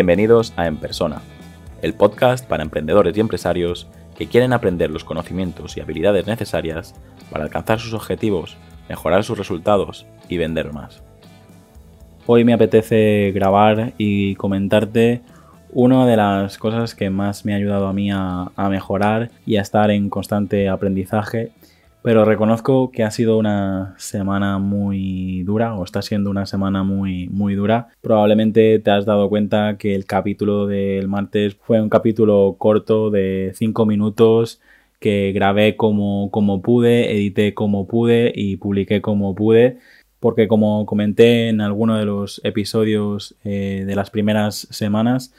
Bienvenidos a En Persona, el podcast para emprendedores y empresarios que quieren aprender los conocimientos y habilidades necesarias para alcanzar sus objetivos, mejorar sus resultados y vender más. Hoy me apetece grabar y comentarte una de las cosas que más me ha ayudado a mí a, mejorar y a estar en constante aprendizaje pero reconozco que ha sido una semana muy dura o está siendo una semana muy muy dura. Probablemente te has dado cuenta que el capítulo del martes fue un capítulo corto de 5 minutos que grabé como, como pude, edité como pude y publiqué como pude. Porque como comenté en alguno de los episodios eh, de las primeras semanas,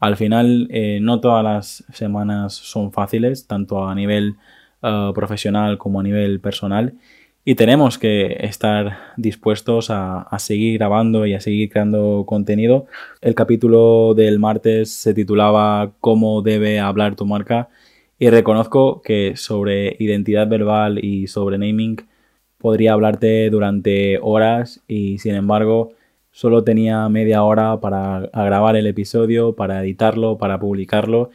al final eh, no todas las semanas son fáciles, tanto a nivel eh, profesional como a nivel personal y tenemos que estar dispuestos a, seguir grabando y a seguir creando contenido. El capítulo del martes se titulaba ¿Cómo debe hablar tu marca? Y reconozco que sobre identidad verbal y sobre naming podría hablarte durante horas y sin embargo solo tenía media hora para grabar el episodio, para editarlo, para publicarlo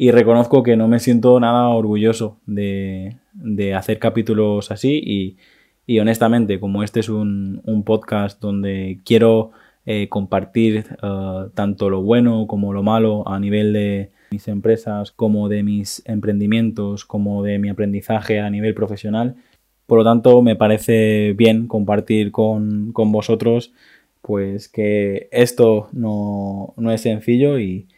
y reconozco que no me siento nada orgulloso de, hacer capítulos así y, honestamente, como este es un, podcast donde quiero eh, compartir eh, tanto lo bueno como lo malo a nivel de mis empresas, como de mis emprendimientos, como de mi aprendizaje a nivel profesional. Por lo tanto, me parece bien compartir con, vosotros pues que esto no, no es sencillo y,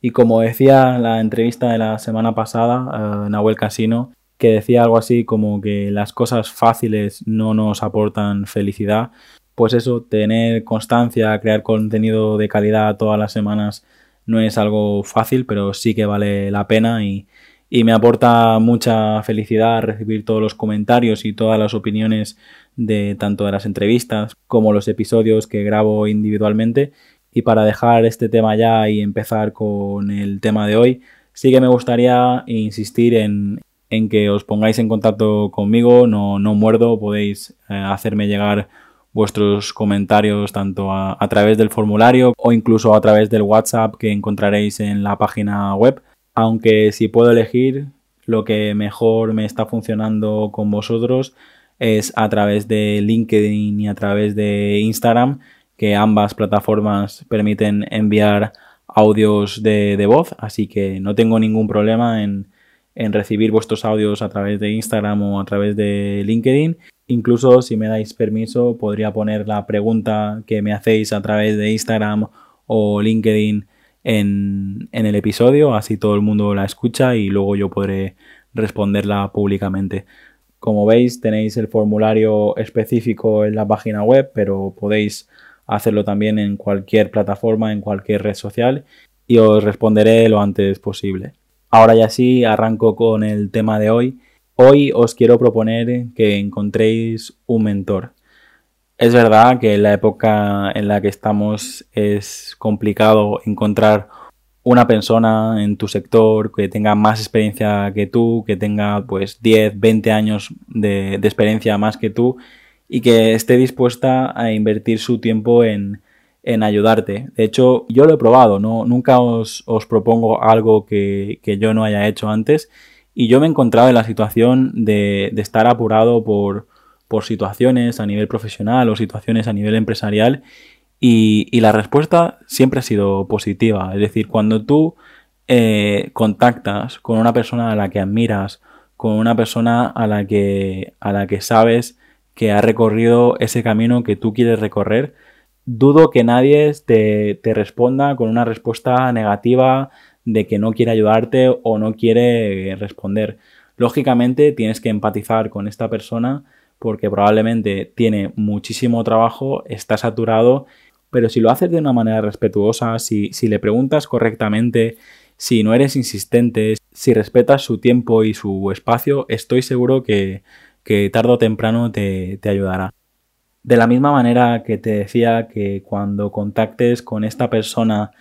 y como decía la entrevista de la semana pasada, uh, Nahuel Casino, que decía algo así como que las cosas fáciles no nos aportan felicidad, pues eso, tener constancia, crear contenido de calidad todas las semanas no es algo fácil, pero sí que vale la pena y, y me aporta mucha felicidad recibir todos los comentarios y todas las opiniones de tanto de las entrevistas como los episodios que grabo individualmente y para dejar este tema ya y empezar con el tema de hoy, sí que me gustaría insistir en, que os pongáis en contacto conmigo, no, no muerdo, podéis eh, hacerme llegar vuestros comentarios tanto a, través del formulario o incluso a través del WhatsApp que encontraréis en la página web. Aunque si puedo elegir, lo que mejor me está funcionando con vosotros es a través de LinkedIn y a través de Instagram que ambas plataformas permiten enviar audios de, voz, así que no tengo ningún problema en, recibir vuestros audios a través de Instagram o a través de LinkedIn. Incluso si me dais permiso, podría poner la pregunta que me hacéis a través de Instagram o LinkedIn en, en, el episodio, así todo el mundo la escucha y luego yo podré responderla públicamente. Como veis, tenéis el formulario específico en la página web, pero podéis hacerlo también en cualquier plataforma, en cualquier red social y os responderé lo antes posible. Ahora ya sí, arranco con el tema de hoy. Hoy os quiero proponer que encontréis un mentor. Es verdad que en la época en la que estamos es complicado encontrar una persona en tu sector que tenga más experiencia que tú, que tenga pues 10, 20 años de, de experiencia más que tú y que esté dispuesta a invertir su tiempo en, ayudarte. De hecho, yo lo he probado, ¿no? Nunca os, propongo algo que, yo no haya hecho antes y yo me he encontrado en la situación de, estar apurado por, situaciones a nivel profesional o situaciones a nivel empresarial y, la respuesta siempre ha sido positiva. Es decir, cuando tú eh, contactas con una persona a la que admiras, con una persona a la que, a la que sabes que ha recorrido ese camino que tú quieres recorrer, dudo que nadie te, responda con una respuesta negativa de que no quiere ayudarte o no quiere responder. Lógicamente tienes que empatizar con esta persona porque probablemente tiene muchísimo trabajo, está saturado, pero si lo haces de una manera respetuosa, si, si le preguntas correctamente, si no eres insistente, si respetas su tiempo y su espacio, estoy seguro que, que tarde o temprano te, ayudará. De la misma manera que te decía que cuando contactes con esta persona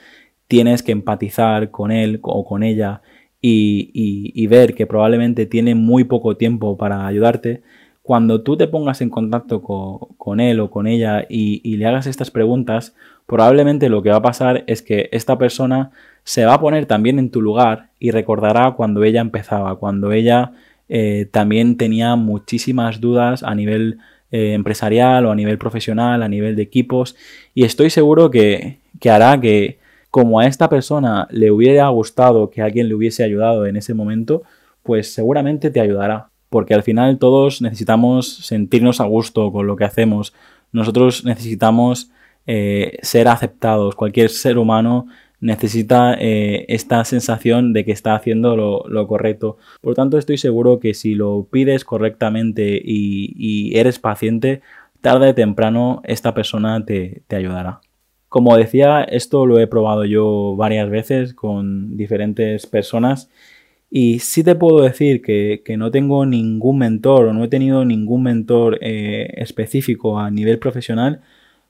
tienes que empatizar con él o con ella y, ver que probablemente tiene muy poco tiempo para ayudarte, cuando tú te pongas en contacto con, él o con ella y, le hagas estas preguntas, probablemente lo que va a pasar es que esta persona se va a poner también en tu lugar y recordará cuando ella empezaba, cuando ella eh, también tenía muchísimas dudas a nivel eh, empresarial o a nivel profesional, a nivel de equipos, y estoy seguro que, que hará que como a esta persona le hubiera gustado que alguien le hubiese ayudado en ese momento, pues seguramente te ayudará porque al final todos necesitamos sentirnos a gusto con lo que hacemos. Nosotros necesitamos eh, ser aceptados. Cualquier ser humano necesita eh, esta sensación de que está haciendo lo, correcto. Por lo tanto, estoy seguro que si lo pides correctamente y, eres paciente, tarde o temprano esta persona te, te ayudará. Como decía, esto lo he probado yo varias veces con diferentes personas y sí te puedo decir que, no tengo ningún mentor o no he tenido ningún mentor eh, específico a nivel profesional,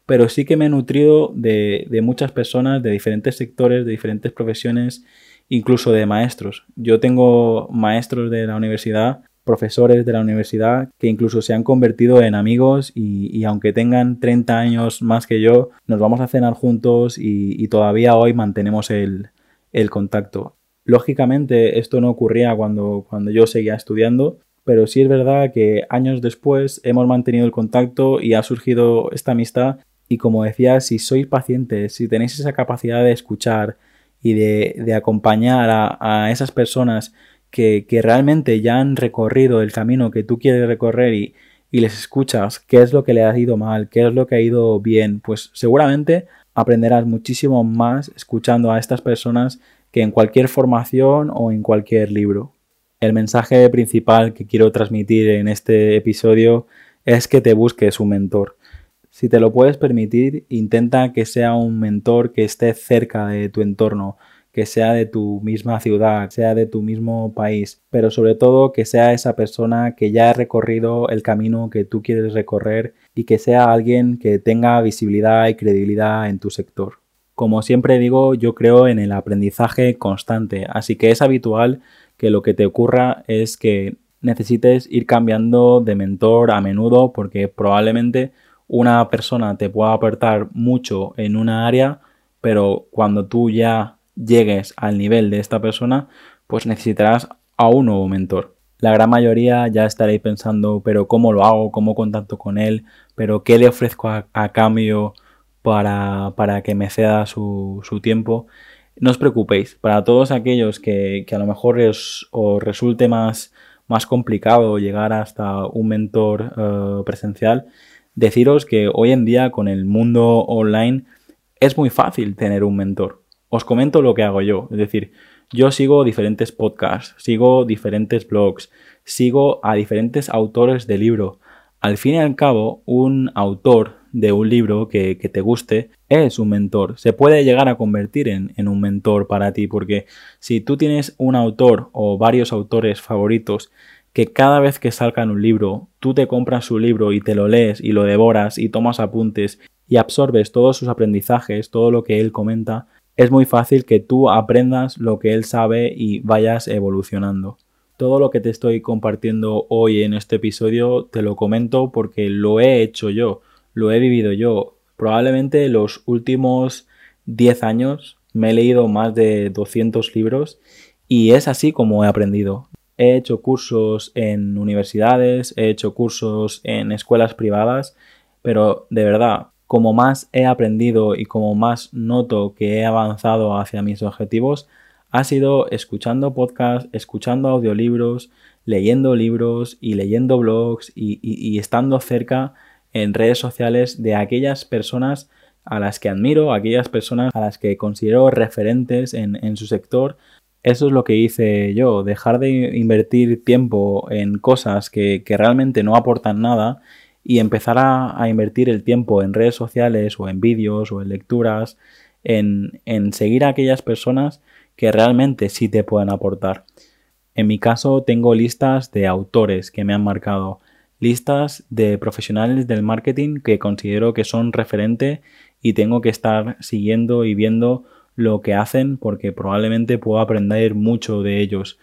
pero sí que me he nutrido de, muchas personas de diferentes sectores, de diferentes profesiones, incluso de maestros. Yo tengo maestros de la universidad, profesores de la universidad, que incluso se han convertido en amigos y, aunque tengan 30 años más que yo, nos vamos a cenar juntos y, todavía hoy mantenemos el, el contacto. Lógicamente esto no ocurría cuando, cuando yo seguía estudiando, pero sí es verdad que años después hemos mantenido el contacto y ha surgido esta amistad y como decía, si sois pacientes, si tenéis esa capacidad de escuchar y de, acompañar a, esas personas que, realmente ya han recorrido el camino que tú quieres recorrer y, y les escuchas qué es lo que le ha ido mal, qué es lo que ha ido bien, pues seguramente aprenderás muchísimo más escuchando a estas personas que en cualquier formación o en cualquier libro. El mensaje principal que quiero transmitir en este episodio es que te busques un mentor. Si te lo puedes permitir, intenta que sea un mentor que esté cerca de tu entorno, que sea de tu misma ciudad, sea de tu mismo país, pero sobre todo que sea esa persona que ya ha recorrido el camino que tú quieres recorrer y que sea alguien que tenga visibilidad y credibilidad en tu sector. Como siempre digo, yo creo en el aprendizaje constante, así que es habitual que lo que te ocurra es que necesites ir cambiando de mentor a menudo porque probablemente una persona te pueda aportar mucho en una área, pero cuando tú ya llegues al nivel de esta persona, pues necesitarás a un nuevo mentor. La gran mayoría ya estaréis pensando, pero ¿cómo lo hago? ¿Cómo contacto con él? ¿Pero qué le ofrezco a, cambio? para, que me ceda su, tiempo. No os preocupéis, para todos aquellos que, a lo mejor os resulte más, más complicado llegar hasta un mentor eh, presencial, deciros que hoy en día con el mundo online es muy fácil tener un mentor. Os comento lo que hago yo, es decir, yo sigo diferentes podcasts, sigo diferentes blogs, sigo a diferentes autores de libro. Al fin y al cabo, un autor de un libro que, te guste es un mentor. Se puede llegar a convertir en, en, un mentor para ti porque si tú tienes un autor o varios autores favoritos que cada vez que salgan un libro, tú te compras su libro y te lo lees y lo devoras y tomas apuntes y absorbes todos sus aprendizajes, todo lo que él comenta, es muy fácil que tú aprendas lo que él sabe y vayas evolucionando. Todo lo que te estoy compartiendo hoy en este episodio te lo comento porque lo he hecho yo lo he vivido yo. Probablemente los últimos 10 años me he leído más de 200 libros y es así como he aprendido. He hecho cursos en universidades, he hecho cursos en escuelas privadas, pero de verdad, como más he aprendido y como más noto que he avanzado hacia mis objetivos, ha sido escuchando podcasts, escuchando audiolibros, leyendo libros y leyendo blogs y, estando cerca en redes sociales de aquellas personas a las que admiro, aquellas personas a las que considero referentes en, su sector. Eso es lo que hice yo, dejar de invertir tiempo en cosas que, realmente no aportan nada y empezar a, invertir el tiempo en redes sociales o en vídeos o en lecturas, en, en seguir a aquellas personas que realmente sí te pueden aportar. En mi caso tengo listas de autores que me han marcado listas de profesionales del marketing que considero que son referente y tengo que estar siguiendo y viendo lo que hacen porque probablemente puedo aprender mucho de ellos.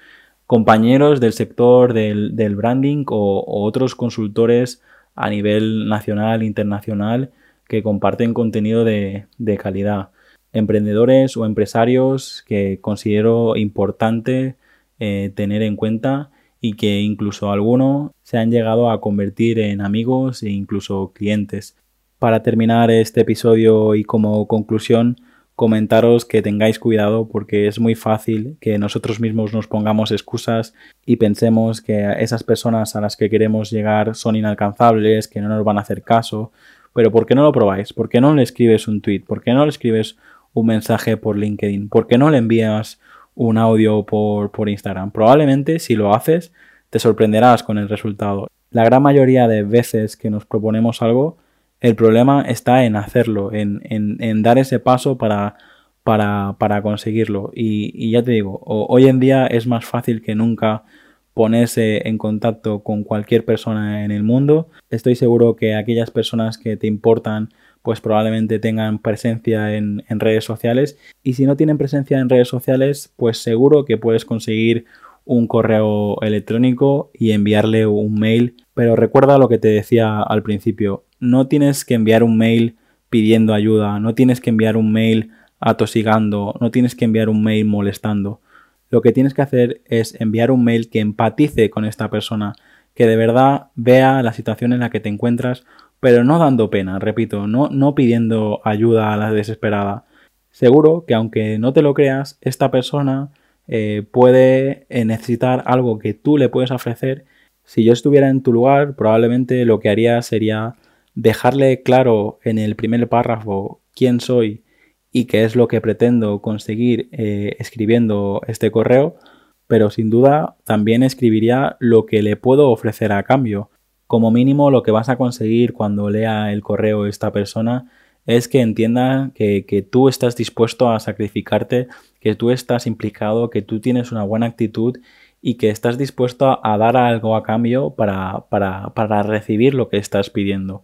compañeros del sector del, branding o, otros consultores a nivel nacional, internacional, que comparten contenido de, calidad. Emprendedores o empresarios que considero importante eh, tener en cuenta y que incluso algunos se han llegado a convertir en amigos e incluso clientes. Para terminar este episodio y como conclusión, comentaros que tengáis cuidado porque es muy fácil que nosotros mismos nos pongamos excusas y pensemos que esas personas a las que queremos llegar son inalcanzables, que no nos van a hacer caso. Pero ¿por qué no lo probáis? ¿Por qué no le escribes un tweet? ¿Por qué no le escribes un mensaje por LinkedIn? ¿Por qué no le envías un audio por, por Instagram. Probablemente si lo haces te sorprenderás con el resultado. La gran mayoría de veces que nos proponemos algo, el problema está en hacerlo, en, en, dar ese paso para, para, para conseguirlo. Y, y, ya te digo, hoy en día es más fácil que nunca ponerse en contacto con cualquier persona en el mundo. Estoy seguro que aquellas personas que te importan pues probablemente tengan presencia en, redes sociales y si no tienen presencia en redes sociales pues seguro que puedes conseguir un correo electrónico y enviarle un mail pero recuerda lo que te decía al principio no tienes que enviar un mail pidiendo ayuda no tienes que enviar un mail atosigando no tienes que enviar un mail molestando lo que tienes que hacer es enviar un mail que empatice con esta persona que de verdad vea la situación en la que te encuentras pero no dando pena, repito, no, no pidiendo ayuda a la desesperada. Seguro que aunque no te lo creas, esta persona eh, puede eh, necesitar algo que tú le puedes ofrecer. Si yo estuviera en tu lugar, probablemente lo que haría sería dejarle claro en el primer párrafo quién soy y qué es lo que pretendo conseguir eh, escribiendo este correo, pero sin duda también escribiría lo que le puedo ofrecer a cambio. Como mínimo lo que vas a conseguir cuando lea el correo esta persona es que entienda que, tú estás dispuesto a sacrificarte, que tú estás implicado, que tú tienes una buena actitud y que estás dispuesto a, dar algo a cambio para, para, recibir lo que estás pidiendo.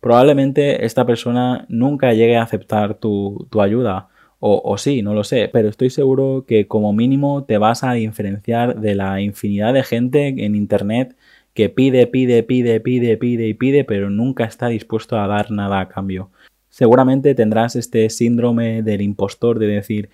Probablemente esta persona nunca llegue a aceptar tu, ayuda, o, o, sí, no lo sé, pero estoy seguro que como mínimo te vas a diferenciar de la infinidad de gente en Internet que pide, pide, pide, pide, pide y pide, pero nunca está dispuesto a dar nada a cambio. Seguramente tendrás este síndrome del impostor de decir,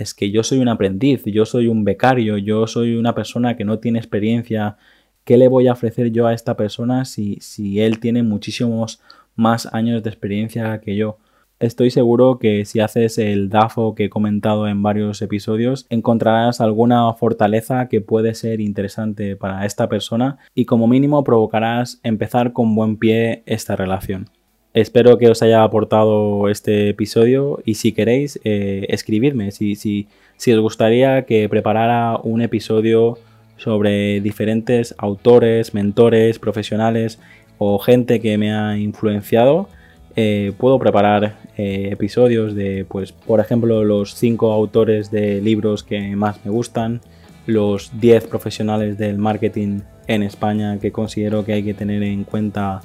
es que yo soy un aprendiz, yo soy un becario, yo soy una persona que no tiene experiencia, ¿qué le voy a ofrecer yo a esta persona si, si él tiene muchísimos más años de experiencia que yo? Estoy seguro que si haces el DAFO que he comentado en varios episodios, encontrarás alguna fortaleza que puede ser interesante para esta persona y como mínimo provocarás empezar con buen pie esta relación. Espero que os haya aportado este episodio y si queréis eh, escribirme, si, si, si os gustaría que preparara un episodio sobre diferentes autores, mentores, profesionales o gente que me ha influenciado, eh, puedo preparar eh, episodios de, pues, por ejemplo, los 5 autores de libros que más me gustan, los 10 profesionales del marketing en España que considero que hay que tener en cuenta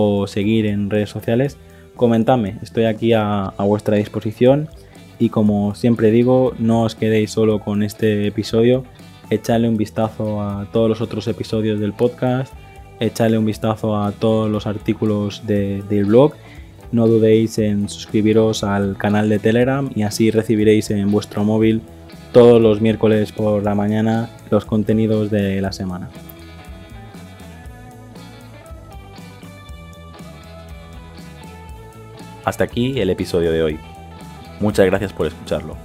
o seguir en redes sociales, comentadme, estoy aquí a, a vuestra disposición y como siempre digo, no os quedéis solo con este episodio, echadle un vistazo a todos los otros episodios del podcast, echadle un vistazo a todos los artículos del blog. No dudéis en suscribiros al canal de Telegram y así recibiréis en vuestro móvil todos los miércoles por la mañana los contenidos de la semana. Hasta aquí el episodio de hoy. Muchas gracias por escucharlo.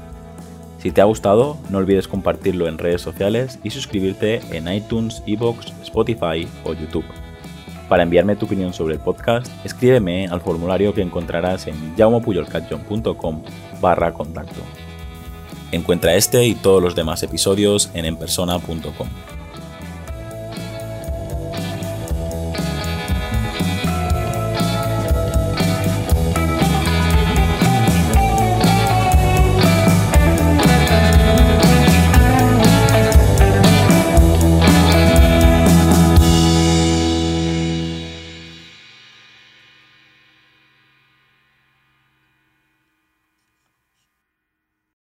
Si te ha gustado, no olvides compartirlo en redes sociales y suscribirte en iTunes, Evox, Spotify o YouTube. Para enviarme tu opinión sobre el podcast, escríbeme al formulario que encontrarás en jaumopuyolcatjon.com barra contacto. Encuentra este y todos los demás episodios en enpersona.com.